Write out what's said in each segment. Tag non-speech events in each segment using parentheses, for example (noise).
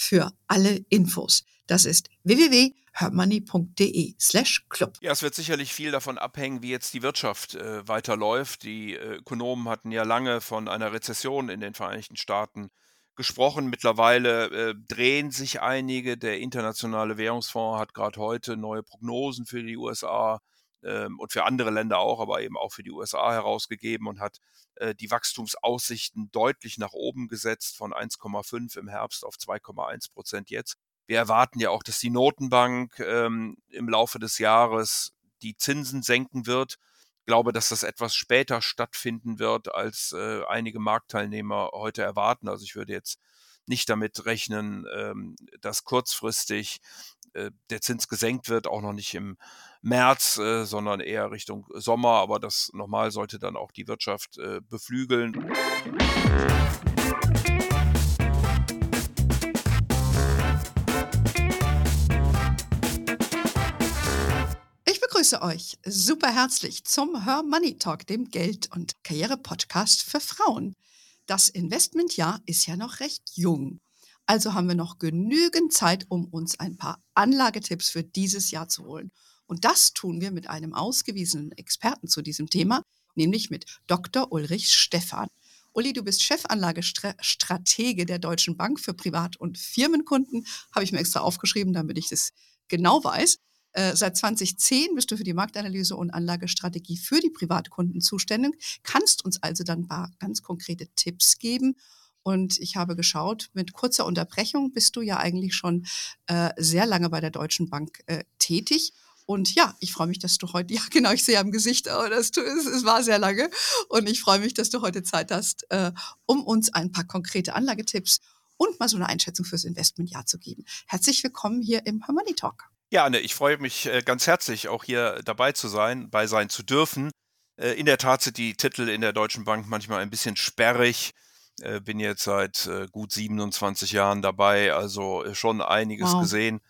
für alle Infos. Das ist www.hermoney.de slash club. Ja, es wird sicherlich viel davon abhängen, wie jetzt die Wirtschaft äh, weiterläuft. Die äh, Ökonomen hatten ja lange von einer Rezession in den Vereinigten Staaten gesprochen. Mittlerweile äh, drehen sich einige. Der Internationale Währungsfonds hat gerade heute neue Prognosen für die USA und für andere Länder auch, aber eben auch für die USA herausgegeben und hat äh, die Wachstumsaussichten deutlich nach oben gesetzt von 1,5 im Herbst auf 2,1 Prozent jetzt. Wir erwarten ja auch, dass die Notenbank ähm, im Laufe des Jahres die Zinsen senken wird. Ich glaube, dass das etwas später stattfinden wird, als äh, einige Marktteilnehmer heute erwarten. Also ich würde jetzt nicht damit rechnen, ähm, dass kurzfristig äh, der Zins gesenkt wird, auch noch nicht im März, äh, sondern eher Richtung Sommer. Aber das nochmal sollte dann auch die Wirtschaft äh, beflügeln. Ich begrüße euch super herzlich zum Her Money Talk, dem Geld- und Karriere-Podcast für Frauen. Das Investmentjahr ist ja noch recht jung. Also haben wir noch genügend Zeit, um uns ein paar Anlagetipps für dieses Jahr zu holen. Und das tun wir mit einem ausgewiesenen Experten zu diesem Thema, nämlich mit Dr. Ulrich Stephan. Uli, du bist Chefanlagestratege der Deutschen Bank für Privat- und Firmenkunden. Habe ich mir extra aufgeschrieben, damit ich das genau weiß. Äh, seit 2010 bist du für die Marktanalyse und Anlagestrategie für die Privatkunden zuständig, kannst uns also dann ein paar ganz konkrete Tipps geben. Und ich habe geschaut, mit kurzer Unterbrechung bist du ja eigentlich schon äh, sehr lange bei der Deutschen Bank äh, tätig. Und ja, ich freue mich, dass du heute, (laughs) ja genau, ich sehe am Gesicht, aber oh, das, es, es war sehr lange. Und ich freue mich, dass du heute Zeit hast, äh, um uns ein paar konkrete Anlagetipps und mal so eine Einschätzung fürs Investmentjahr zu geben. Herzlich willkommen hier im Harmony Talk. Ja, Anne, ich freue mich äh, ganz herzlich, auch hier dabei zu sein, bei sein zu dürfen. Äh, in der Tat sind die Titel in der Deutschen Bank manchmal ein bisschen sperrig. Äh, bin jetzt seit gut 27 Jahren dabei, also schon einiges wow. gesehen.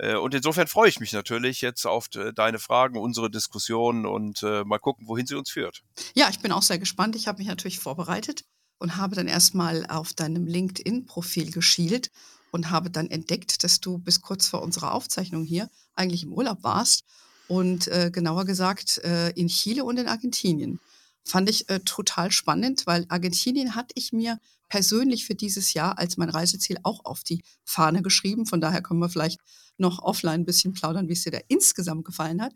Äh, und insofern freue ich mich natürlich jetzt auf äh, deine Fragen, unsere Diskussion und äh, mal gucken, wohin sie uns führt. Ja, ich bin auch sehr gespannt. Ich habe mich natürlich vorbereitet und habe dann erstmal auf deinem LinkedIn-Profil geschielt und habe dann entdeckt, dass du bis kurz vor unserer Aufzeichnung hier eigentlich im Urlaub warst und äh, genauer gesagt äh, in Chile und in Argentinien. Fand ich äh, total spannend, weil Argentinien hatte ich mir persönlich für dieses Jahr als mein Reiseziel auch auf die Fahne geschrieben. Von daher können wir vielleicht noch offline ein bisschen plaudern, wie es dir da insgesamt gefallen hat.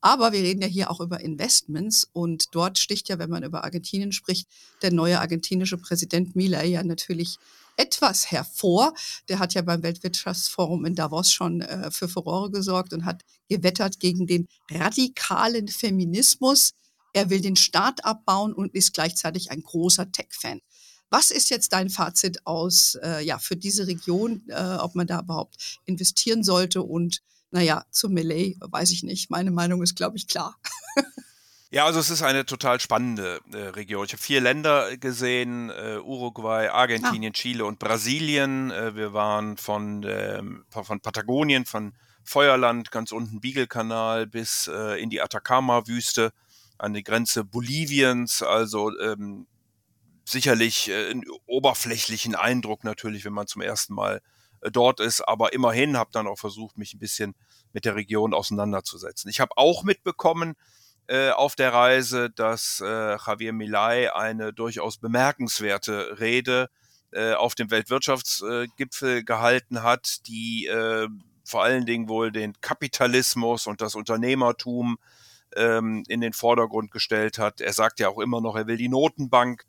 Aber wir reden ja hier auch über Investments und dort sticht ja, wenn man über Argentinien spricht, der neue argentinische Präsident Milei ja natürlich etwas hervor. Der hat ja beim Weltwirtschaftsforum in Davos schon äh, für Furore gesorgt und hat gewettert gegen den radikalen Feminismus. Er will den Staat abbauen und ist gleichzeitig ein großer Tech-Fan. Was ist jetzt dein Fazit aus, äh, ja, für diese Region, äh, ob man da überhaupt investieren sollte? Und naja, zu Malay weiß ich nicht. Meine Meinung ist, glaube ich, klar. (laughs) Ja, also es ist eine total spannende äh, Region. Ich habe vier Länder gesehen, äh, Uruguay, Argentinien, ah. Chile und Brasilien. Äh, wir waren von, ähm, von Patagonien, von Feuerland, ganz unten Beagle-Kanal bis äh, in die Atacama-Wüste an die Grenze Boliviens. Also ähm, sicherlich äh, einen oberflächlichen Eindruck natürlich, wenn man zum ersten Mal äh, dort ist, aber immerhin habe dann auch versucht, mich ein bisschen mit der Region auseinanderzusetzen. Ich habe auch mitbekommen äh, auf der Reise, dass äh, Javier Milei eine durchaus bemerkenswerte Rede äh, auf dem Weltwirtschaftsgipfel gehalten hat, die äh, vor allen Dingen wohl den Kapitalismus und das Unternehmertum ähm, in den Vordergrund gestellt hat. Er sagt ja auch immer noch, er will die Notenbank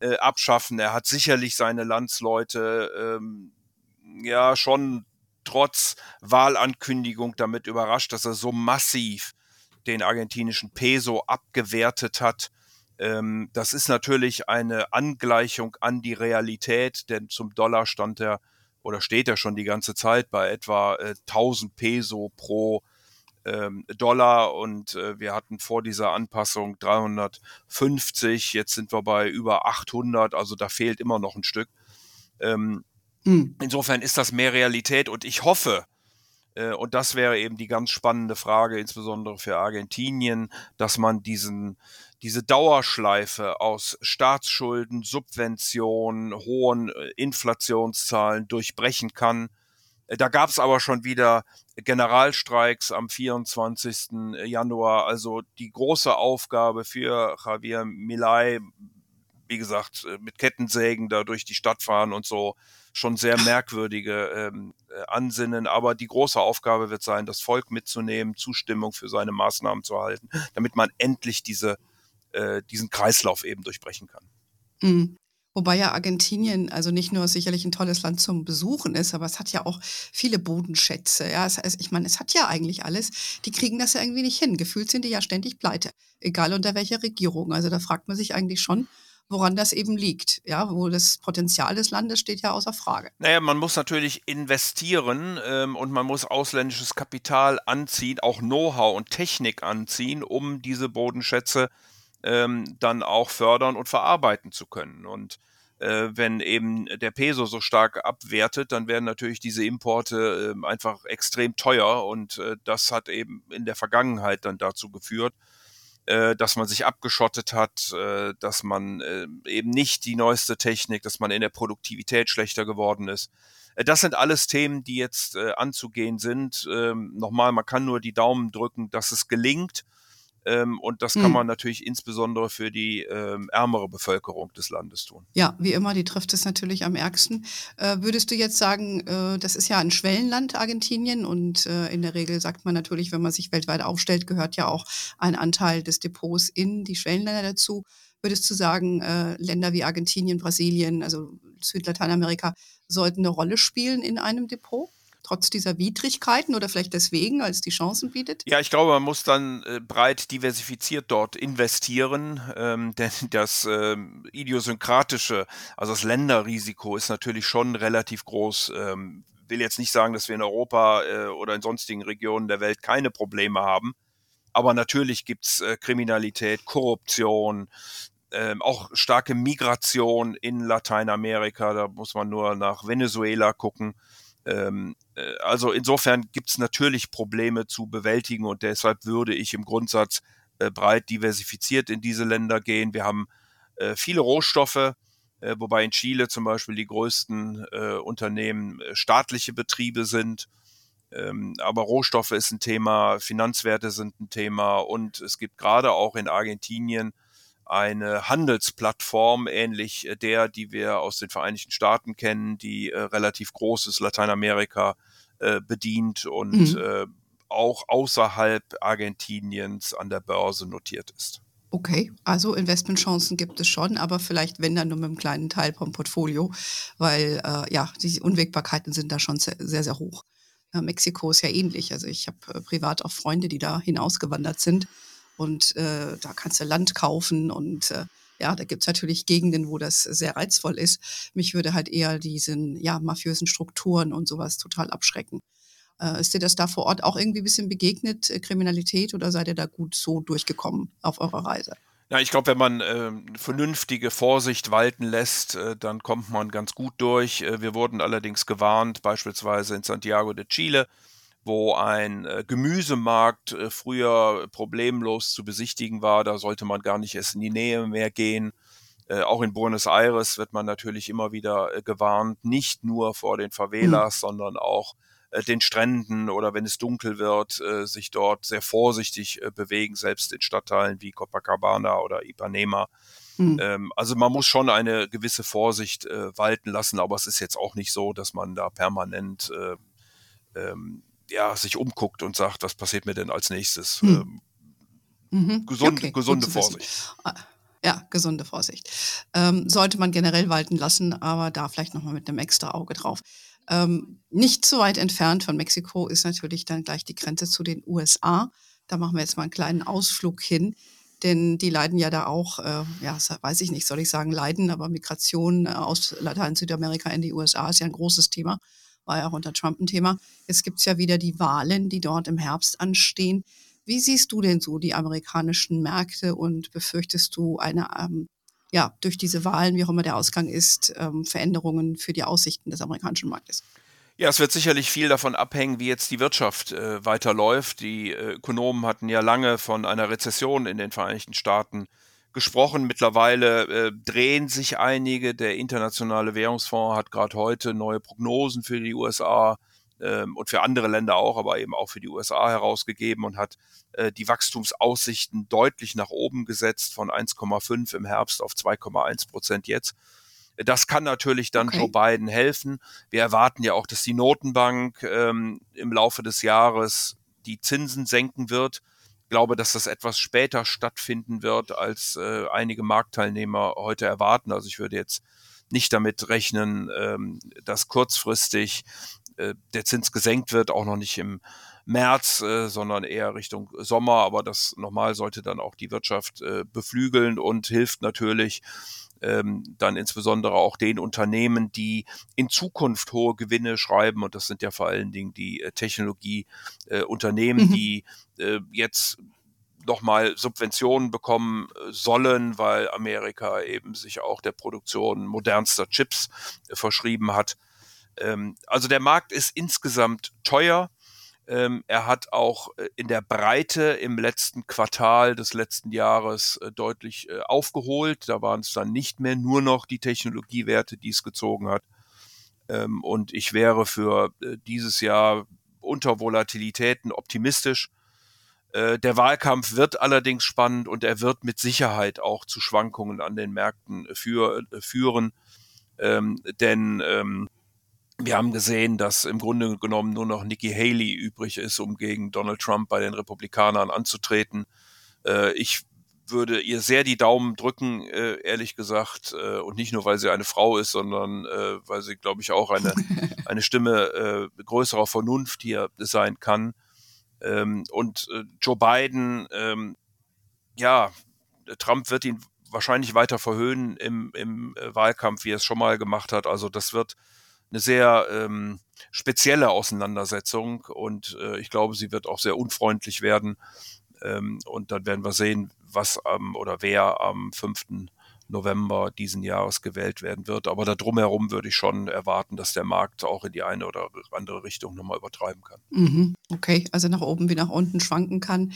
äh, abschaffen. Er hat sicherlich seine Landsleute ähm, ja schon trotz Wahlankündigung damit überrascht, dass er so massiv den argentinischen Peso abgewertet hat. Ähm, das ist natürlich eine Angleichung an die Realität, denn zum Dollar stand er oder steht er schon die ganze Zeit bei etwa äh, 1000 Peso pro ähm, Dollar und äh, wir hatten vor dieser Anpassung 350, jetzt sind wir bei über 800, also da fehlt immer noch ein Stück. Ähm, hm. Insofern ist das mehr Realität und ich hoffe, äh, und das wäre eben die ganz spannende Frage, insbesondere für Argentinien, dass man diesen, diese Dauerschleife aus Staatsschulden, Subventionen, hohen äh, Inflationszahlen durchbrechen kann. Äh, da gab es aber schon wieder Generalstreiks am 24. Januar. Also die große Aufgabe für Javier Milei, wie gesagt, mit Kettensägen da durch die Stadt fahren und so, schon sehr merkwürdige ähm, äh, Ansinnen. Aber die große Aufgabe wird sein, das Volk mitzunehmen, Zustimmung für seine Maßnahmen zu erhalten, damit man endlich diese, äh, diesen Kreislauf eben durchbrechen kann. Mhm. Wobei ja Argentinien also nicht nur sicherlich ein tolles Land zum Besuchen ist, aber es hat ja auch viele Bodenschätze. Ja, es, ich meine, es hat ja eigentlich alles. Die kriegen das ja irgendwie nicht hin. Gefühlt sind die ja ständig pleite, egal unter welcher Regierung. Also da fragt man sich eigentlich schon, woran das eben liegt. Ja, wo das Potenzial des Landes steht ja außer Frage. Naja, man muss natürlich investieren ähm, und man muss ausländisches Kapital anziehen, auch Know-how und Technik anziehen, um diese Bodenschätze ähm, dann auch fördern und verarbeiten zu können. Und äh, wenn eben der Peso so stark abwertet, dann werden natürlich diese Importe äh, einfach extrem teuer und äh, das hat eben in der Vergangenheit dann dazu geführt, äh, dass man sich abgeschottet hat, äh, dass man äh, eben nicht die neueste Technik, dass man in der Produktivität schlechter geworden ist. Das sind alles Themen, die jetzt anzugehen sind. Ähm, nochmal, man kann nur die Daumen drücken, dass es gelingt. Ähm, und das kann hm. man natürlich insbesondere für die ähm, ärmere Bevölkerung des Landes tun. Ja, wie immer, die trifft es natürlich am ärgsten. Äh, würdest du jetzt sagen, äh, das ist ja ein Schwellenland, Argentinien, und äh, in der Regel sagt man natürlich, wenn man sich weltweit aufstellt, gehört ja auch ein Anteil des Depots in die Schwellenländer dazu. Würdest du sagen, äh, Länder wie Argentinien, Brasilien, also Südlateinamerika, sollten eine Rolle spielen in einem Depot? Trotz dieser Widrigkeiten oder vielleicht deswegen, als die Chancen bietet? Ja, ich glaube, man muss dann äh, breit diversifiziert dort investieren, ähm, (laughs) denn das äh, idiosynkratische, also das Länderrisiko ist natürlich schon relativ groß. Ähm, will jetzt nicht sagen, dass wir in Europa äh, oder in sonstigen Regionen der Welt keine Probleme haben. Aber natürlich gibt's äh, Kriminalität, Korruption, ähm, auch starke Migration in Lateinamerika. Da muss man nur nach Venezuela gucken. Ähm, äh, also insofern gibt es natürlich Probleme zu bewältigen und deshalb würde ich im Grundsatz äh, breit diversifiziert in diese Länder gehen. Wir haben äh, viele Rohstoffe, äh, wobei in Chile zum Beispiel die größten äh, Unternehmen äh, staatliche Betriebe sind. Ähm, aber Rohstoffe ist ein Thema, Finanzwerte sind ein Thema und es gibt gerade auch in Argentinien eine Handelsplattform, ähnlich äh, der, die wir aus den Vereinigten Staaten kennen, die äh, relativ großes Lateinamerika äh, bedient und mhm. äh, auch außerhalb Argentiniens an der Börse notiert ist. Okay, also Investmentchancen gibt es schon, aber vielleicht wenn dann nur mit einem kleinen Teil vom Portfolio, weil äh, ja, die Unwägbarkeiten sind da schon sehr, sehr, sehr hoch. Äh, Mexiko ist ja ähnlich. Also ich habe äh, privat auch Freunde, die da hinausgewandert sind und äh, da kannst du Land kaufen und äh, ja, da gibt es natürlich Gegenden, wo das sehr reizvoll ist. Mich würde halt eher diesen ja, mafiösen Strukturen und sowas total abschrecken. Äh, ist dir das da vor Ort auch irgendwie ein bisschen begegnet, äh, Kriminalität, oder seid ihr da gut so durchgekommen auf eurer Reise? Ja, ich glaube, wenn man äh, vernünftige Vorsicht walten lässt, äh, dann kommt man ganz gut durch. Äh, wir wurden allerdings gewarnt, beispielsweise in Santiago de Chile, wo ein äh, Gemüsemarkt äh, früher problemlos zu besichtigen war. Da sollte man gar nicht erst in die Nähe mehr gehen. Äh, auch in Buenos Aires wird man natürlich immer wieder äh, gewarnt, nicht nur vor den Favelas, mhm. sondern auch äh, den Stränden oder wenn es dunkel wird, äh, sich dort sehr vorsichtig bewegen, selbst in Stadtteilen wie Copacabana oder Ipanema. Mhm. Ähm, also man muss schon eine gewisse Vorsicht walten lassen, aber es ist jetzt auch nicht so, dass man da permanent ähm, ja, sich umguckt und sagt, was passiert mir denn als nächstes? Hm. Ähm, mhm. gesund, okay, gesunde Vorsicht. Ah, ja, gesunde Vorsicht. Ähm, sollte man generell walten lassen, aber da vielleicht nochmal mit einem extra Auge drauf. Ähm, nicht so weit entfernt von Mexiko ist natürlich dann gleich die Grenze zu den USA. Da machen wir jetzt mal einen kleinen Ausflug hin. denn die leiden ja da auch, äh, ja, weiß ich nicht, soll ich sagen, leiden, aber Migration äh, aus Latein Südamerika in die USA ist ja ein großes Thema, war ja auch unter Trump ein Thema. Jetzt gibt es ja wieder die Wahlen, die dort im Herbst anstehen. Wie siehst du denn so die amerikanischen Märkte und befürchtest du eine, ähm, ja, durch diese Wahlen, wie auch immer der Ausgang ist, ähm, Veränderungen für die Aussichten des amerikanischen Marktes? Ja, es wird sicherlich viel davon abhängen, wie jetzt die Wirtschaft äh, weiterläuft. Die äh, Ökonomen hatten ja lange von einer Rezession in den Vereinigten Staaten gesprochen. Mittlerweile äh, drehen sich einige. Der Internationale Währungsfonds hat gerade heute neue Prognosen für die USA ähm, und für andere Länder auch, aber eben auch für die USA herausgegeben und hat äh, die Wachstumsaussichten deutlich nach oben gesetzt von 1,5 im Herbst auf 2,1 Prozent jetzt. Das kann natürlich dann okay. Joe Biden helfen. Wir erwarten ja auch, dass die Notenbank ähm, im Laufe des Jahres die Zinsen senken wird. Ich glaube, dass das etwas später stattfinden wird, als äh, einige Marktteilnehmer heute erwarten. Also ich würde jetzt nicht damit rechnen, ähm, dass kurzfristig äh, der Zins gesenkt wird, auch noch nicht im März, äh, sondern eher Richtung Sommer. Aber das nochmal sollte dann auch die Wirtschaft äh, beflügeln und hilft natürlich ähm, dann insbesondere auch den Unternehmen, die in Zukunft hohe Gewinne schreiben. Und das sind ja vor allen Dingen die äh, Technologieunternehmen, mhm. die äh, jetzt nochmal Subventionen bekommen äh, sollen, weil Amerika eben sich auch der Produktion modernster Chips äh, verschrieben hat. Ähm, also der Markt ist insgesamt teuer. Ähm, er hat auch äh, in der Breite im letzten Quartal des letzten Jahres äh, deutlich äh, aufgeholt. Da waren es dann nicht mehr nur noch die Technologiewerte, die es gezogen hat. Ähm, und ich wäre für äh, dieses Jahr unter Volatilitäten optimistisch. Äh, der Wahlkampf wird allerdings spannend und er wird mit Sicherheit auch zu Schwankungen an den Märkten für, äh, führen. Ähm, denn ähm, wir haben gesehen, dass im Grunde genommen nur noch Nikki Haley übrig ist, um gegen Donald Trump bei den Republikanern anzutreten. Äh, ich würde ihr sehr die Daumen drücken, äh, ehrlich gesagt, äh, und nicht nur, weil sie eine Frau ist, sondern äh, weil sie, glaube ich, auch eine, (laughs) eine Stimme äh, größerer Vernunft hier sein kann. Ähm, und äh, Joe Biden, ähm, ja, Trump wird ihn wahrscheinlich weiter verhöhnen im, im Wahlkampf, wie er es schon mal gemacht hat. Also das wird eine sehr ähm, spezielle Auseinandersetzung und äh, ich glaube, sie wird auch sehr unfreundlich werden. Ähm, und dann werden wir sehen, was ähm, oder wer am 5. November diesen Jahres gewählt werden wird. Aber da drumherum würde ich schon erwarten, dass der Markt auch in die eine oder andere Richtung nochmal übertreiben kann. Mhm, okay, also nach oben wie nach unten schwanken kann.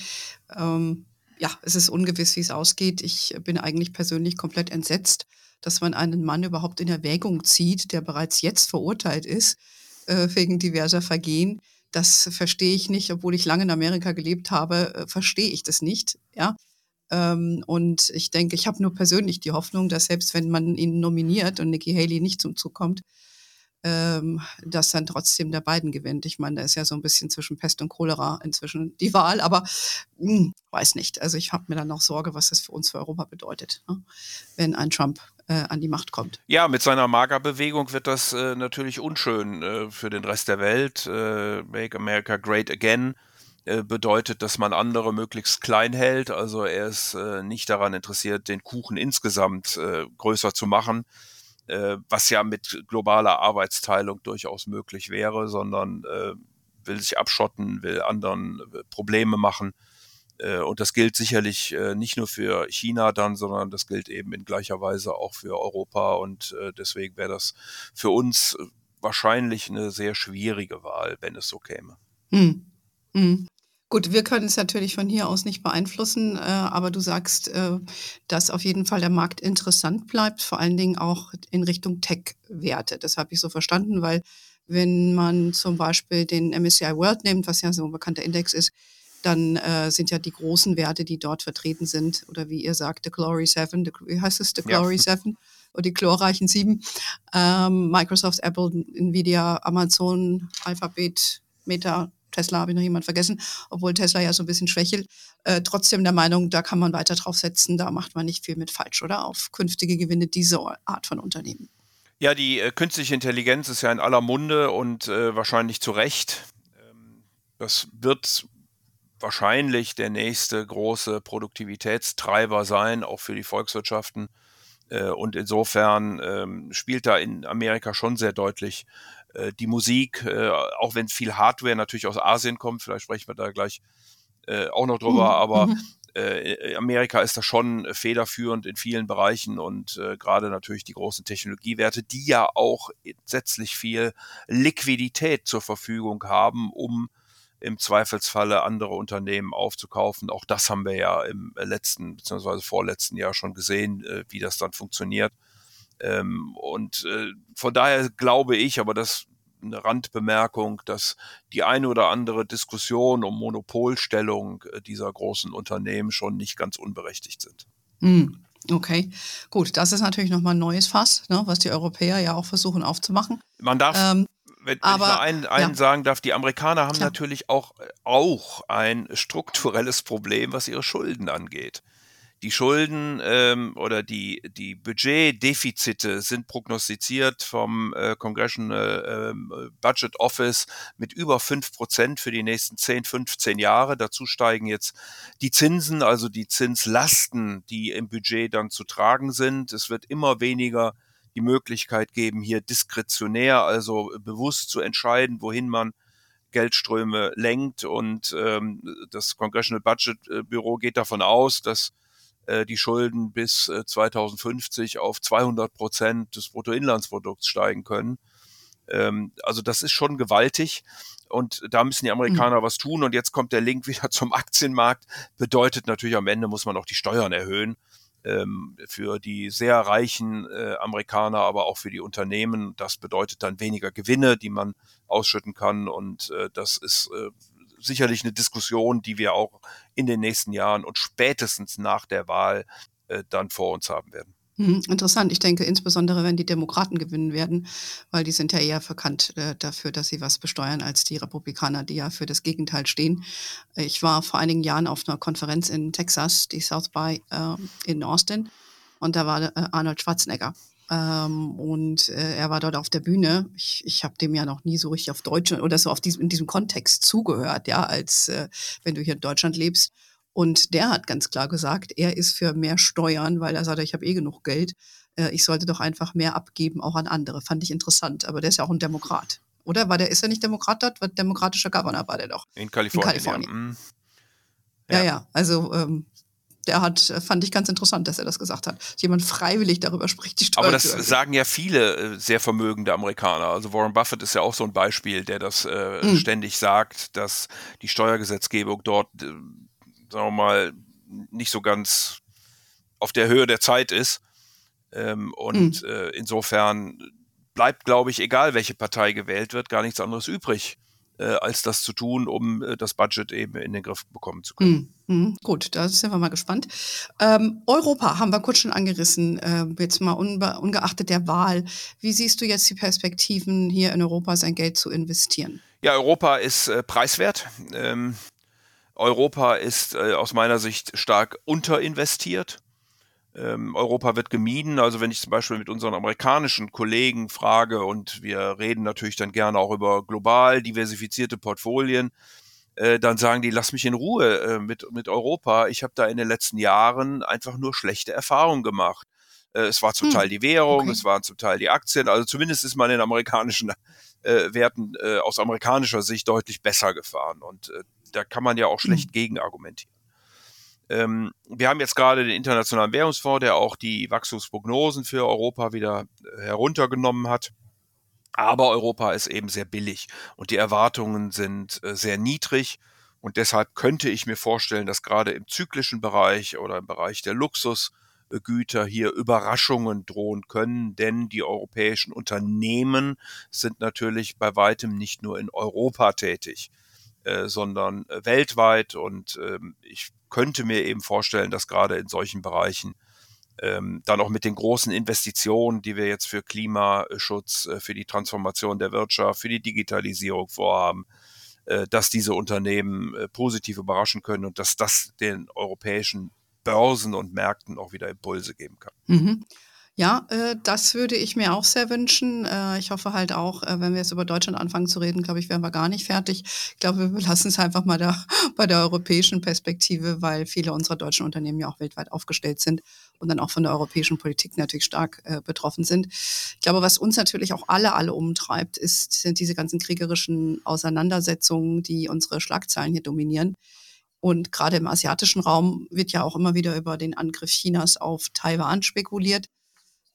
Ähm, ja, es ist ungewiss, wie es ausgeht. Ich bin eigentlich persönlich komplett entsetzt dass man einen Mann überhaupt in Erwägung zieht, der bereits jetzt verurteilt ist äh, wegen diverser Vergehen. Das verstehe ich nicht, obwohl ich lange in Amerika gelebt habe, äh, verstehe ich das nicht. Ja. Ähm, und ich denke, ich habe nur persönlich die Hoffnung, dass selbst wenn man ihn nominiert und Nikki Haley nicht zum Zug kommt, ähm, dass dann trotzdem der Biden gewinnt. Ich meine, da ist ja so ein bisschen zwischen Pest und Cholera inzwischen die Wahl, aber mh, hm, weiß nicht. Also ich habe mir dann noch Sorge, was das für uns für Europa bedeutet, ne? wenn ein Trump äh, an die Macht kommt. Ja, mit seiner Magerbewegung wird das äh, natürlich unschön äh, für den Rest der Welt. Äh, Make America Great Again äh, bedeutet, dass man andere möglichst klein hält. Also er ist äh, nicht daran interessiert, den Kuchen insgesamt größer zu machen, was ja mit globaler Arbeitsteilung durchaus möglich wäre, sondern will sich abschotten, will anderen Probleme machen. Äh, und das gilt sicherlich äh, nicht nur für China dann, sondern das gilt eben in gleicher Weise auch für Europa. Und äh, deswegen wäre das für uns wahrscheinlich eine sehr schwierige Wahl, wenn es so käme. Hm. Hm. Gut, wir können es natürlich von hier aus nicht beeinflussen, aber du sagst, dass auf jeden Fall der Markt interessant bleibt, vor allen Dingen auch in Richtung Tech-Werte. Das habe ich so verstanden, weil wenn man zum Beispiel den MSCI World nimmt, was ja so ein bekannter Index ist, dann äh, sind ja die großen Werte, die dort vertreten sind, oder wie ihr sagt, the Glory Seven, the, wie heißt es, the Glory ja. Seven oder die chlorreichen Sieben, ähm, Microsoft, Apple, Nvidia, Amazon, Alphabet, Meta, Tesla habe ich noch jemand vergessen, obwohl Tesla ja so ein bisschen schwächelt. Äh, trotzdem der Meinung, da kann man weiter drauf setzen, da macht man nicht viel mit falsch, oder? Auf künftige Gewinne dieser Art von Unternehmen. Ja, die äh, künstliche Intelligenz ist ja in aller Munde und äh, wahrscheinlich zu Recht. Ähm, das wird wahrscheinlich der nächste große Produktivitätstreiber sein, auch für die Volkswirtschaften. Äh, und insofern ähm, spielt da in Amerika schon sehr deutlich äh, die Musik, äh, auch wenn viel Hardware natürlich aus Asien kommt, vielleicht sprechen wir da gleich auch noch drüber, mhm. aber mhm. Amerika ist da schon federführend in vielen Bereichen und äh, gerade natürlich die großen Technologiewerte, die ja auch entsetzlich viel Liquidität zur Verfügung haben, um im Zweifelsfalle andere Unternehmen aufzukaufen. Auch das haben wir ja im letzten bzw. vorletzten Jahr schon gesehen, äh, wie das dann funktioniert. Ähm, und äh, von daher glaube ich, aber das eine Randbemerkung, dass die eine oder andere Diskussion um Monopolstellung äh, dieser großen Unternehmen schon nicht ganz unberechtigt sind. Mm, okay, gut, das ist natürlich nochmal ein neues Fass, ne, was die Europäer ja auch versuchen aufzumachen. Man darf, ähm, wenn, wenn ich mal einen, einen ja. sagen darf, die Amerikaner haben Klar. natürlich auch, auch ein strukturelles Problem, was ihre Schulden angeht. Die Schulden ähm, oder die, die Budgetdefizite sind prognostiziert vom äh, Congressional äh, Budget Office mit über fünf Prozent für die nächsten 10, 15 Jahre. Dazu steigen jetzt die Zinsen, also die Zinslasten, die im Budget dann zu tragen sind. Es wird immer weniger die Möglichkeit geben, hier diskretionär, also bewusst zu entscheiden, wohin man Geldströme lenkt. Und ähm, das Congressional Budget äh, Büro geht davon aus, dass äh, die Schulden bis äh, 2050 auf 200 Prozent des Bruttoinlandsprodukts steigen können. Ähm, also das ist schon gewaltig. Und da müssen die Amerikaner mhm. was tun. Und jetzt kommt der Link (laughs) wieder zum Aktienmarkt. Bedeutet natürlich, am Ende muss man auch die Steuern erhöhen ähm, für die sehr reichen äh, Amerikaner, aber auch für die Unternehmen. Das bedeutet dann weniger Gewinne, die man ausschütten kann. Und äh, das ist äh, sicherlich eine Diskussion, die wir auch in den nächsten Jahren und spätestens nach der Wahl äh, dann vor uns haben werden. Hm, interessant. Ich denke insbesondere, wenn die Demokraten gewinnen werden, weil die sind ja eher verkannt äh, dafür, dass sie was besteuern, als die Republikaner, die ja für das Gegenteil stehen. Ich war vor einigen Jahren auf einer Konferenz in Texas, die South by äh, in Austin, und da war äh, Arnold Schwarzenegger. Ähm, und äh, er war dort auf der Bühne. Ich, ich habe dem ja noch nie so richtig auf Deutsch oder so auf diesem, in diesem Kontext zugehört, ja, als äh, wenn du hier in Deutschland lebst. Und der hat ganz klar gesagt, er ist für mehr Steuern, weil er sagt, ich habe eh genug Geld. Äh, ich sollte doch einfach mehr abgeben, auch an andere. Fand ich interessant. Aber der ist ja auch ein Demokrat. Oder war der, ist er nicht Demokrat dort? War demokratischer Governor war der doch. In Kalifornien. In Kalifornien. Ja, mm. ja, ja. Also ähm, der hat, fand ich ganz interessant, dass er das gesagt hat. Dass jemand freiwillig darüber spricht, die Steuern Aber das sagen ja viele äh, sehr vermögende Amerikaner. Also Warren Buffett ist ja auch so ein Beispiel, der das äh, mhm. ständig sagt, dass die Steuergesetzgebung dort äh, sagen wir mal, nicht so ganz auf der Höhe der Zeit ist. Ähm, und mhm. äh, insofern bleibt, glaube ich, egal welche Partei gewählt wird, gar nichts anderes übrig, äh, als das zu tun, um äh, das Budget eben in den Griff bekommen zu können. Mhm. Mhm. Gut, da sind wir mal gespannt. Ähm, Europa haben wir kurz schon angerissen, äh, jetzt mal ungeachtet der Wahl. Wie siehst du jetzt die Perspektiven, hier in Europa sein Geld zu investieren? Ja, Europa ist äh, preiswert. Ähm, Europa ist äh, aus meiner Sicht stark unterinvestiert. Ähm, Europa wird gemieden. Also wenn ich zum Beispiel mit unseren amerikanischen Kollegen frage und wir reden natürlich dann gerne auch über global diversifizierte Portfolien, äh, dann sagen die, lass mich in Ruhe äh, mit, mit Europa. Ich habe da in den letzten Jahren einfach nur schlechte Erfahrungen gemacht. Äh, es war zum hm, Teil die Währung, okay. es waren zum Teil die Aktien. Also zumindest ist man in amerikanischen äh, Werten äh, aus amerikanischer Sicht deutlich besser gefahren. Und äh, da kann man ja auch schlecht mhm. gegen argumentieren. Ähm, wir haben jetzt gerade den Internationalen Währungsfonds, der auch die Wachstumsprognosen für Europa wieder äh, heruntergenommen hat. Aber Europa ist eben sehr billig und die Erwartungen sind äh, sehr niedrig. Und deshalb könnte ich mir vorstellen, dass gerade im zyklischen Bereich oder im Bereich der Luxusgüter hier Überraschungen drohen können, denn die europäischen Unternehmen sind natürlich bei weitem nicht nur in Europa tätig. Äh, sondern äh, weltweit. Und ähm, ich könnte mir eben vorstellen, dass gerade in solchen Bereichen ähm, dann auch mit den großen Investitionen, die wir jetzt für Klimaschutz, äh, für die Transformation der Wirtschaft, für die Digitalisierung vorhaben, dass diese Unternehmen positiv überraschen können und dass das den europäischen Börsen und Märkten auch wieder Impulse geben kann. Mhm. Ja, äh, das würde ich mir auch sehr wünschen. Äh, ich hoffe halt auch, äh, wenn wir jetzt über Deutschland anfangen zu reden, glaube ich, wären wir gar nicht fertig. Ich glaube, wir lassen es einfach mal da (laughs) bei der europäischen Perspektive, weil viele unserer deutschen Unternehmen ja auch weltweit aufgestellt sind und dann auch von der europäischen Politik natürlich stark äh, betroffen sind. Ich glaube, was uns natürlich auch alle, alle umtreibt, ist, sind diese ganzen kriegerischen Auseinandersetzungen, die unsere Schlagzeilen hier dominieren. Und gerade im asiatischen Raum wird ja auch immer wieder über den Angriff Chinas auf Taiwan spekuliert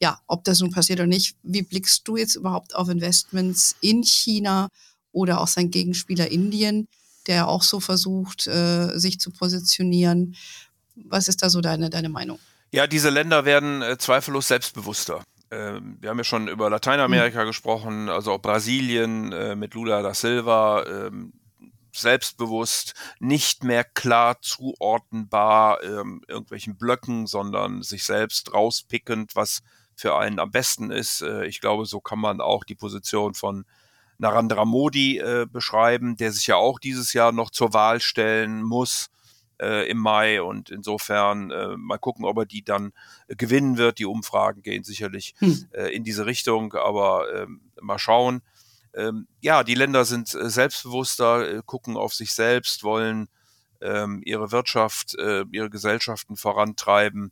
ja, ob das nun passiert oder nicht, wie blickst du jetzt überhaupt auf Investments in China oder auch sein Gegenspieler Indien, der auch so versucht, äh, sich zu positionieren? Was ist da so deine, deine Meinung? Ja, diese Länder werden äh, zweifellos selbstbewusster. Ähm, wir haben ja schon über Lateinamerika mhm. gesprochen, also auch Brasilien äh, mit Lula da Silva, ähm, selbstbewusst, nicht mehr klar zuordnenbar ähm, irgendwelchen Blöcken, sondern sich selbst rauspickend, was für einen am besten ist. Äh, ich glaube, so kann man auch die Position von Narendra Modi äh, beschreiben, der sich ja auch dieses Jahr noch zur Wahl stellen muss äh, im Mai und insofern äh, mal gucken, ob er die dann gewinnen wird. Die Umfragen gehen sicherlich hm. in diese Richtung, aber ähm, mal schauen. Ähm, ja, die Länder sind selbstbewusster, gucken auf sich selbst, wollen ähm, ihre Wirtschaft, ihre Gesellschaften vorantreiben.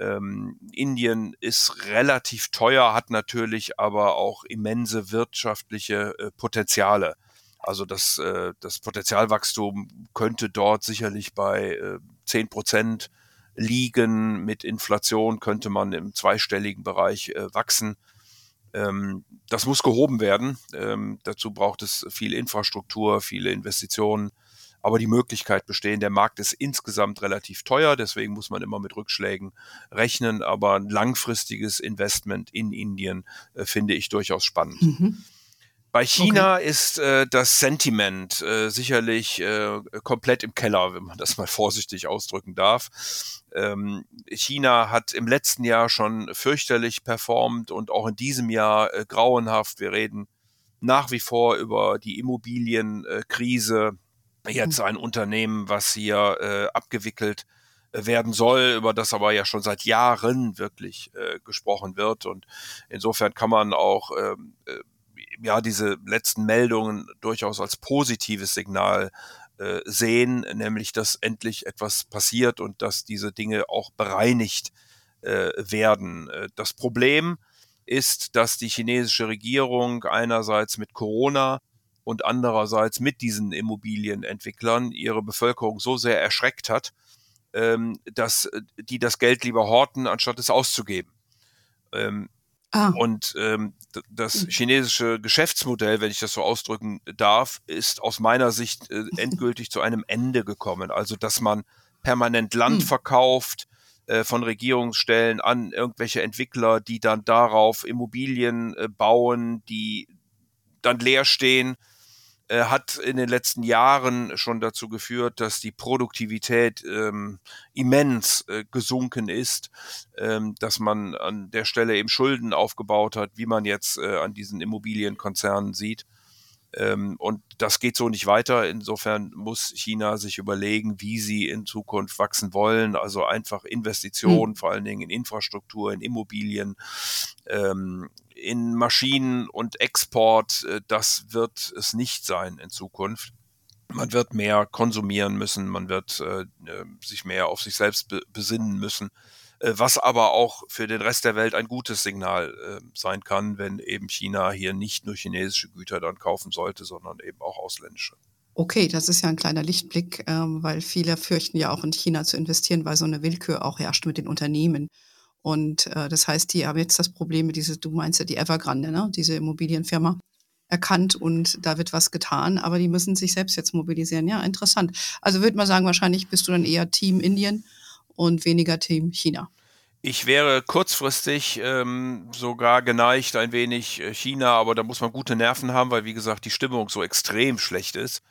Ähm, Indien ist relativ teuer, hat natürlich aber auch immense wirtschaftliche äh, Potenziale. Also das, äh, das Potenzialwachstum könnte dort sicherlich bei äh, 10 Prozent liegen. Mit Inflation könnte man im zweistelligen Bereich äh, wachsen. Ähm, das muss gehoben werden. Ähm, dazu braucht es viel Infrastruktur, viele Investitionen aber die Möglichkeit bestehen. Der Markt ist insgesamt relativ teuer, deswegen muss man immer mit Rückschlägen rechnen, aber ein langfristiges Investment in Indien äh, finde ich durchaus spannend. Mhm. Bei China okay. ist äh, das Sentiment äh, sicherlich äh, komplett im Keller, wenn man das mal (laughs) vorsichtig ausdrücken darf. Ähm, China hat im letzten Jahr schon fürchterlich performt und auch in diesem Jahr äh, grauenhaft. Wir reden nach wie vor über die Immobilienkrise jetzt ein Unternehmen, was hier äh, abgewickelt äh, werden soll, über das aber ja schon seit Jahren wirklich äh, gesprochen wird. Und insofern kann man auch ähm, äh, ja diese letzten Meldungen durchaus als positives Signal äh, sehen, nämlich dass endlich etwas passiert und dass diese Dinge auch bereinigt äh, werden. Äh, das Problem ist, dass die chinesische Regierung einerseits mit Corona und andererseits mit diesen Immobilienentwicklern ihre Bevölkerung so sehr erschreckt hat, ähm, dass äh, die das Geld lieber horten, anstatt es auszugeben. Ähm, ah. Und ähm, das hm. chinesische Geschäftsmodell, wenn ich das so ausdrücken darf, ist aus meiner Sicht äh, endgültig zu einem Ende gekommen. Also, dass man permanent Land hm. verkauft, äh, von Regierungsstellen an irgendwelche Entwickler, die dann darauf Immobilien bauen, die dann leer stehen äh, hat in den letzten Jahren schon dazu geführt, dass die Produktivität ähm, immens äh, gesunken ist, ähm, dass man an der Stelle eben Schulden aufgebaut hat, wie man jetzt äh, an diesen Immobilienkonzernen sieht. Ähm, und das geht so nicht weiter. Insofern muss China sich überlegen, wie sie in Zukunft wachsen wollen. Also einfach Investitionen, mhm. vor allen Dingen in Infrastruktur, in Immobilien, ähm, in Maschinen und Export, äh, das wird es nicht sein in Zukunft. Man wird mehr konsumieren müssen, man wird äh, äh sich mehr auf sich selbst be besinnen müssen, was aber auch für den Rest der Welt ein gutes Signal äh, sein kann, wenn eben China hier nicht nur chinesische Güter dann kaufen sollte, sondern eben auch ausländische. Okay, das ist ja ein kleiner Lichtblick, ähm, weil viele fürchten ja auch in China zu investieren, weil so eine Willkür auch herrscht mit den Unternehmen. Und äh, das heißt, die haben jetzt das Problem mit diese, du meinst ja die Evergrande, ne? diese Immobilienfirma, erkannt und da wird was getan, aber die müssen sich selbst jetzt mobilisieren. Ja, interessant. Also würde man sagen, wahrscheinlich bist du dann eher Team Indien und weniger Team China. Ich wäre kurzfristig ähm, sogar geneigt ein wenig äh, China, aber da muss man gute Nerven haben, weil wie gesagt die Stimmung so extrem schlecht ist.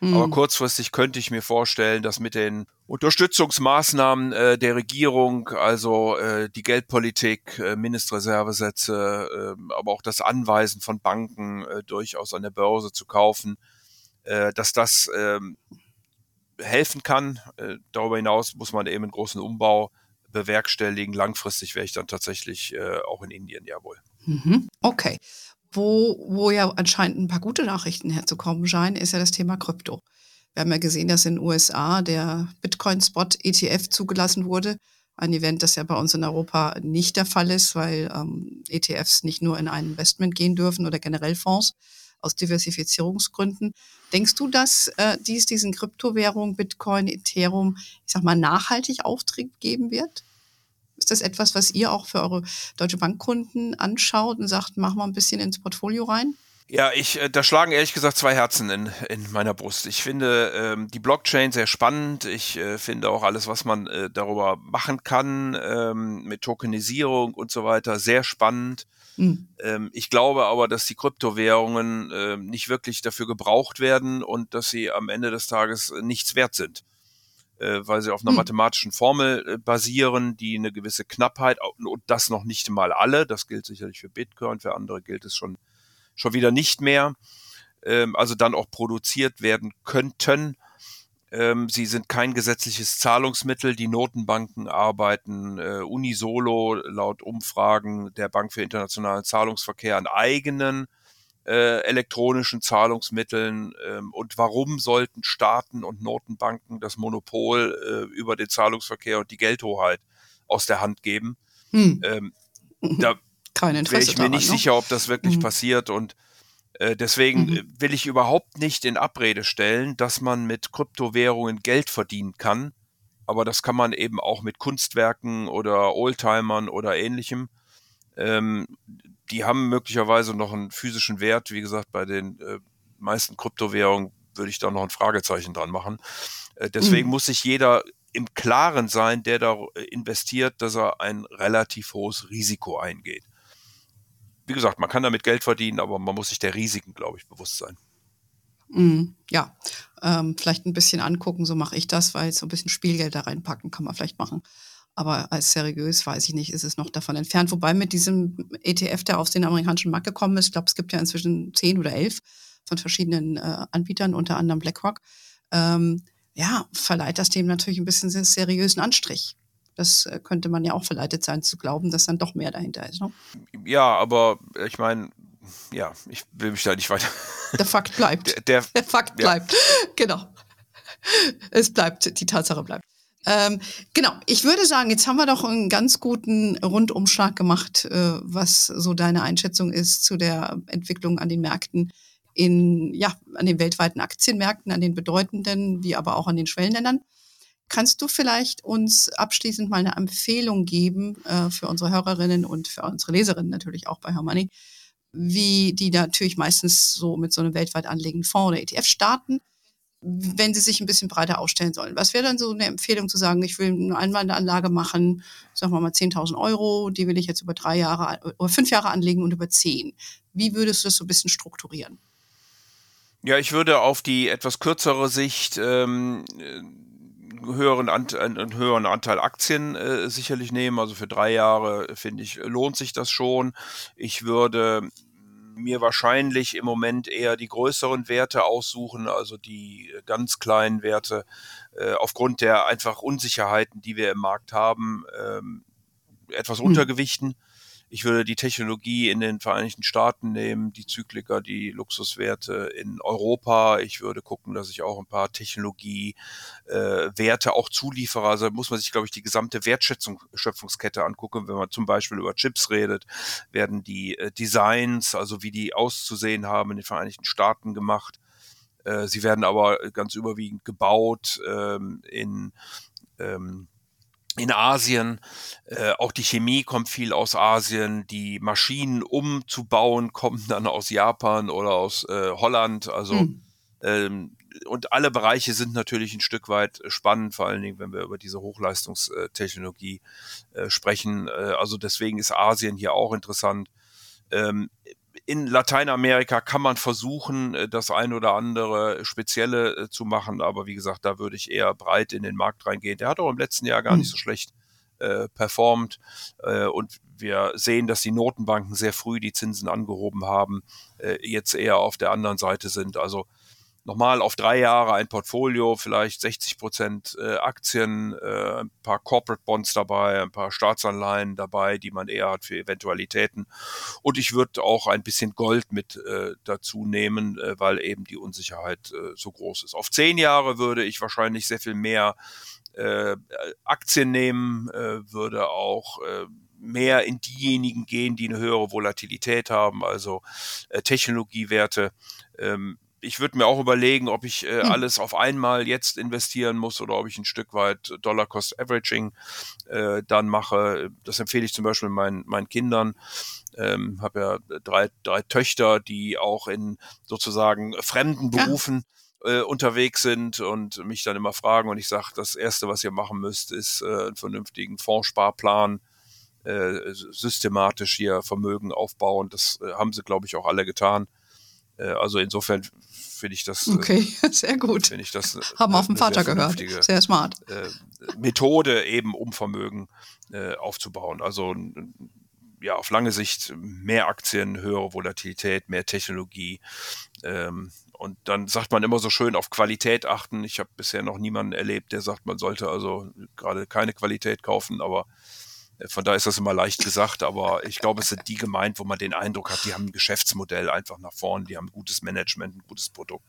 Mhm. Aber kurzfristig könnte ich mir vorstellen, dass mit den Unterstützungsmaßnahmen äh, der Regierung, also äh, die Geldpolitik, äh, Mindestreservesätze, äh, aber auch das Anweisen von Banken äh, durchaus an der Börse zu kaufen, äh, dass das äh, helfen kann. Äh, darüber hinaus muss man eben einen großen Umbau bewerkstelligen. Langfristig wäre ich dann tatsächlich äh, auch in Indien, jawohl. Mhm. Okay. Wo, wo ja anscheinend ein paar gute Nachrichten herzukommen scheinen, ist ja das Thema Krypto. Wir haben ja gesehen, dass in den USA der Bitcoin-Spot ETF zugelassen wurde. Ein Event, das ja bei uns in Europa nicht der Fall ist, weil ähm, ETFs nicht nur in ein Investment gehen dürfen oder generell Fonds aus Diversifizierungsgründen. Denkst du, dass äh, dies diesen Kryptowährungen, Bitcoin, Ethereum, ich sag mal, nachhaltig Auftrieb geben wird? Ist das etwas, was ihr auch für eure Deutsche Bankkunden anschaut und sagt, mach mal ein bisschen ins Portfolio rein? Ja, ich, äh, da schlagen ehrlich gesagt zwei Herzen in, in meiner Brust. Ich finde ähm, die Blockchain sehr spannend. Ich äh, finde auch alles, was man äh, darüber machen kann, ähm, mit Tokenisierung und so weiter, sehr spannend. Mhm. Ähm, ich glaube aber, dass die Kryptowährungen äh, nicht wirklich dafür gebraucht werden und dass sie am Ende des Tages nichts wert sind äh, weil sie auf einer hm. mathematischen Formel äh, basieren, die eine gewisse Knappheit und das noch nicht mal alle. Das gilt sicherlich für Bitcoin, für andere gilt es schon schon wieder nicht mehr. Ähm, also dann auch produziert werden könnten. Ähm, sie sind kein gesetzliches Zahlungsmittel. Die Notenbanken arbeiten äh, unisolo laut Umfragen der Bank für internationalen Zahlungsverkehr an eigenen äh, elektronischen Zahlungsmitteln ähm, und warum sollten Staaten und Notenbanken das Monopol äh, über den Zahlungsverkehr und die Geldhoheit aus der Hand geben. Hm. Ähm, (laughs) da Kein Interesse wäre ich mir nicht ne? sicher, ob das wirklich hm. passiert und deswegen mhm. Äh, will ich überhaupt nicht in Abrede stellen, dass man mit Kryptowährungen Geld verdienen kann, aber das kann man eben auch mit Kunstwerken oder Oldtimern oder ähnlichem. Ähm, die haben möglicherweise noch einen physischen Wert. Wie gesagt, bei den äh, meisten Kryptowährungen würde ich da noch ein Fragezeichen dran machen. Äh, deswegen mhm. muss sich jeder im Klaren sein, der da äh, investiert, dass er ein relativ hohes Risiko eingeht. Wie gesagt, man kann damit Geld verdienen, aber man muss sich der Risiken, glaube ich, bewusst sein. Mm, ja, ähm, vielleicht ein bisschen angucken, so mache ich das, weil so ein bisschen Spielgeld da reinpacken kann man vielleicht machen. Aber als seriös, weiß ich nicht, ist es noch davon entfernt. Wobei mit diesem ETF, der auf den amerikanischen Markt gekommen ist, ich glaube, es gibt ja inzwischen zehn oder elf von verschiedenen äh, Anbietern, unter anderem BlackRock, ähm, ja, verleiht das dem natürlich ein bisschen seriösen Anstrich. Das äh, könnte man ja auch verleitet sein zu glauben, dass dann doch mehr dahinter ist. Ne? Ja, aber ich meine, ja, ich will mich da nicht weiter. (laughs) Der Fakt bleibt. Der, der, der Fakt bleibt. Ja. (laughs) Genau. Es bleibt, die Tatsache bleibt. Ähm, genau, ich würde sagen, jetzt haben wir doch einen ganz guten Rundumschlag gemacht, äh, was so deine Einschätzung ist zu der Entwicklung an den Märkten in, ja, an den weltweiten Aktienmärkten, an den bedeutenden, wie aber auch an den Schwellenländern. Kannst du vielleicht uns abschließend mal eine Empfehlung geben äh, für unsere Hörerinnen und für unsere Leserinnen natürlich auch bei Hermoney, wie die natürlich meistens so mit so einem weltweit anlegenden Fonds oder ETF starten? wenn sie sich ein bisschen breiter aufstellen sollen. Was wäre dann so eine Empfehlung zu sagen, ich will eine Einmalanlage machen, sagen wir mal 10.000 Euro, die will ich jetzt über drei Jahre oder fünf Jahre anlegen und über zehn. Wie würdest du das so ein bisschen strukturieren? Ja, ich würde auf die etwas kürzere Sicht ähm, höheren Ant einen höheren Anteil Aktien äh, sicherlich nehmen. Also für drei Jahre finde ich lohnt sich das schon. Ich würde mir wahrscheinlich im Moment eher die größeren Werte aussuchen, also die ganz kleinen Werte, äh, aufgrund der einfach Unsicherheiten, die wir im Markt haben, ähm, etwas hm. untergewichten. Ich würde die Technologie in den Vereinigten Staaten nehmen, die Zykliker, die Luxuswerte in Europa. Ich würde gucken, dass ich auch ein paar Technologiewerte, äh, auch Zulieferer, also muss man sich, glaube ich, die gesamte Wertschöpfungskette angucken. Wenn man zum Beispiel über Chips redet, werden die äh, Designs, also wie die auszusehen haben, in den Vereinigten Staaten gemacht. Äh, sie werden aber ganz überwiegend gebaut ähm, in ähm, in Asien. Äh, auch die Chemie kommt viel aus Asien. Die Maschinen umzubauen kommen (laughs) dann aus Japan oder aus äh, Holland. Also hm. ähm, und alle Bereiche sind natürlich ein Stück weit spannend, vor allen Dingen, wenn wir über diese Hochleistungstechnologie äh, sprechen. Äh, also deswegen ist Asien hier auch interessant. Ähm, in Lateinamerika kann man versuchen, äh, das ein oder andere Spezielle äh, zu machen, aber wie gesagt, da würde ich eher breit in den Markt reingehen. Der hat auch im letzten Jahr gar nicht hm. so schlecht äh, performt äh, und wir sehen, dass die Notenbanken sehr früh die Zinsen angehoben haben, äh, jetzt eher auf der anderen Seite sind. Also nochmal auf drei Jahre ein Portfolio, vielleicht 60 Prozent äh, Aktien, äh, ein paar Corporate Bonds dabei, ein paar Staatsanleihen dabei, die man eher hat für Eventualitäten. Und ich würde auch ein bisschen Gold mit äh, dazu nehmen, äh, weil eben die Unsicherheit äh, so groß ist. Auf zehn Jahre würde ich wahrscheinlich sehr viel mehr äh, Aktien nehmen, äh, würde auch äh, mehr in diejenigen gehen, die eine höhere Volatilität haben, also äh, Technologiewerte. Ähm, ich würde mir auch überlegen, ob ich äh, hm. alles auf einmal jetzt investieren muss oder ob ich ein Stück weit Dollar Cost Averaging äh, dann mache. Das empfehle ich zum Beispiel meinen, meinen Kindern. Ähm, habe ja drei, drei Töchter, die auch in sozusagen fremden Berufen ja. äh, unterwegs sind und mich dann immer fragen. Und ich sage, das Erste, was ihr machen müsst, ist äh, einen vernünftigen Fondssparplan äh, systematisch hier Vermögen aufbauen. Das äh, haben sie, glaube ich, auch alle getan. Äh, also insofern finde ich das. Äh, okay, (laughs) sehr gut. Finde ich das. Haben auf den Vater gehört. Sehr smart. Äh, Methode eben, um Vermögen aufzubauen. Also ja, auf lange Sicht mehr Aktien, höhere Volatilität, mehr Technologie. Ähm, und dann sagt man immer so schön auf Qualität achten. Ich habe bisher noch niemanden erlebt, der sagt, man sollte also gerade keine Qualität kaufen, aber von daher ist das immer leicht gesagt, aber ich glaube, es sind die gemeint, wo man den Eindruck hat, die haben ein Geschäftsmodell einfach nach vorn, die haben ein gutes Management, ein gutes Produkt.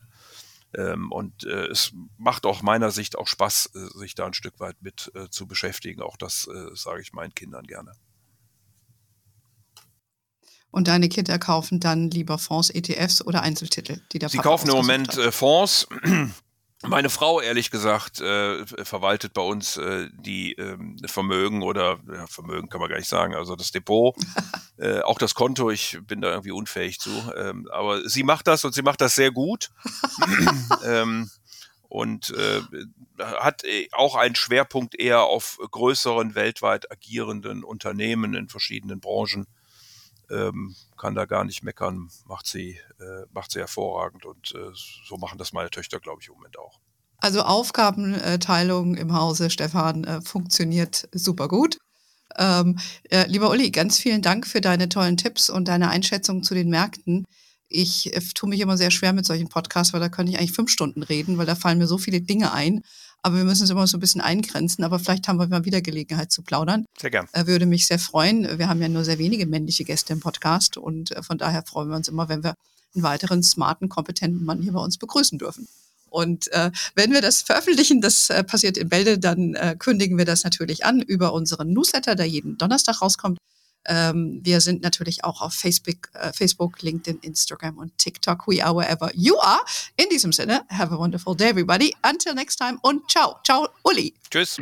Ähm, und äh, es macht auch meiner Sicht auch Spaß, äh, sich da ein Stück weit mit äh, zu beschäftigen. Auch das sage ich meinen Kindern gerne. Und deine Kinder kaufen dann lieber Fonds, ETFs oder Einzeltitel, die der Sie Papa kaufen im Moment äh, Fonds. Meine Frau, ehrlich gesagt, äh, verwaltet bei uns äh, die ähm, Vermögen oder ja, Vermögen kann man gar nicht sagen, also das Depot, (laughs) äh, auch das Konto. Ich bin da irgendwie unfähig zu. Ähm, aber sie macht das und sie macht das sehr gut. (laughs) ähm, und äh, hat äh, auch einen Schwerpunkt eher auf größeren weltweit agierenden Unternehmen in verschiedenen Branchen. Ähm, kann da gar nicht meckern, macht sie, äh, macht sie hervorragend und äh, so machen das meine Töchter, glaube ich, im Moment auch. Also Aufgabenteilung im Hause, Stefan, äh, funktioniert super gut. Ähm, äh, lieber Uli, ganz vielen Dank für deine tollen Tipps und deine Einschätzung zu den Märkten. Ich äh, tue mich immer sehr schwer mit solchen Podcasts, weil da könnte ich eigentlich fünf Stunden reden, weil da fallen mir so viele Dinge ein. Aber wir müssen es immer so ein bisschen eingrenzen. Aber vielleicht haben wir mal wieder Gelegenheit zu plaudern. Sehr gern. Äh, würde mich sehr freuen. Wir haben ja nur sehr wenige männliche Gäste im Podcast und äh, von daher freuen wir uns immer, wenn wir einen weiteren smarten, kompetenten Mann hier bei uns begrüßen dürfen. Und äh, wenn wir das veröffentlichen, das äh, passiert in Bälde, dann äh, kündigen wir das natürlich an über unseren Newsletter, der jeden Donnerstag rauskommt. Ähm, wir sind natürlich auch auf Facebook, äh, Facebook, LinkedIn, Instagram und TikTok. We are wherever you are. In diesem Sinne, have a wonderful day, everybody. Until next time und ciao. Ciao, Uli. Tschüss.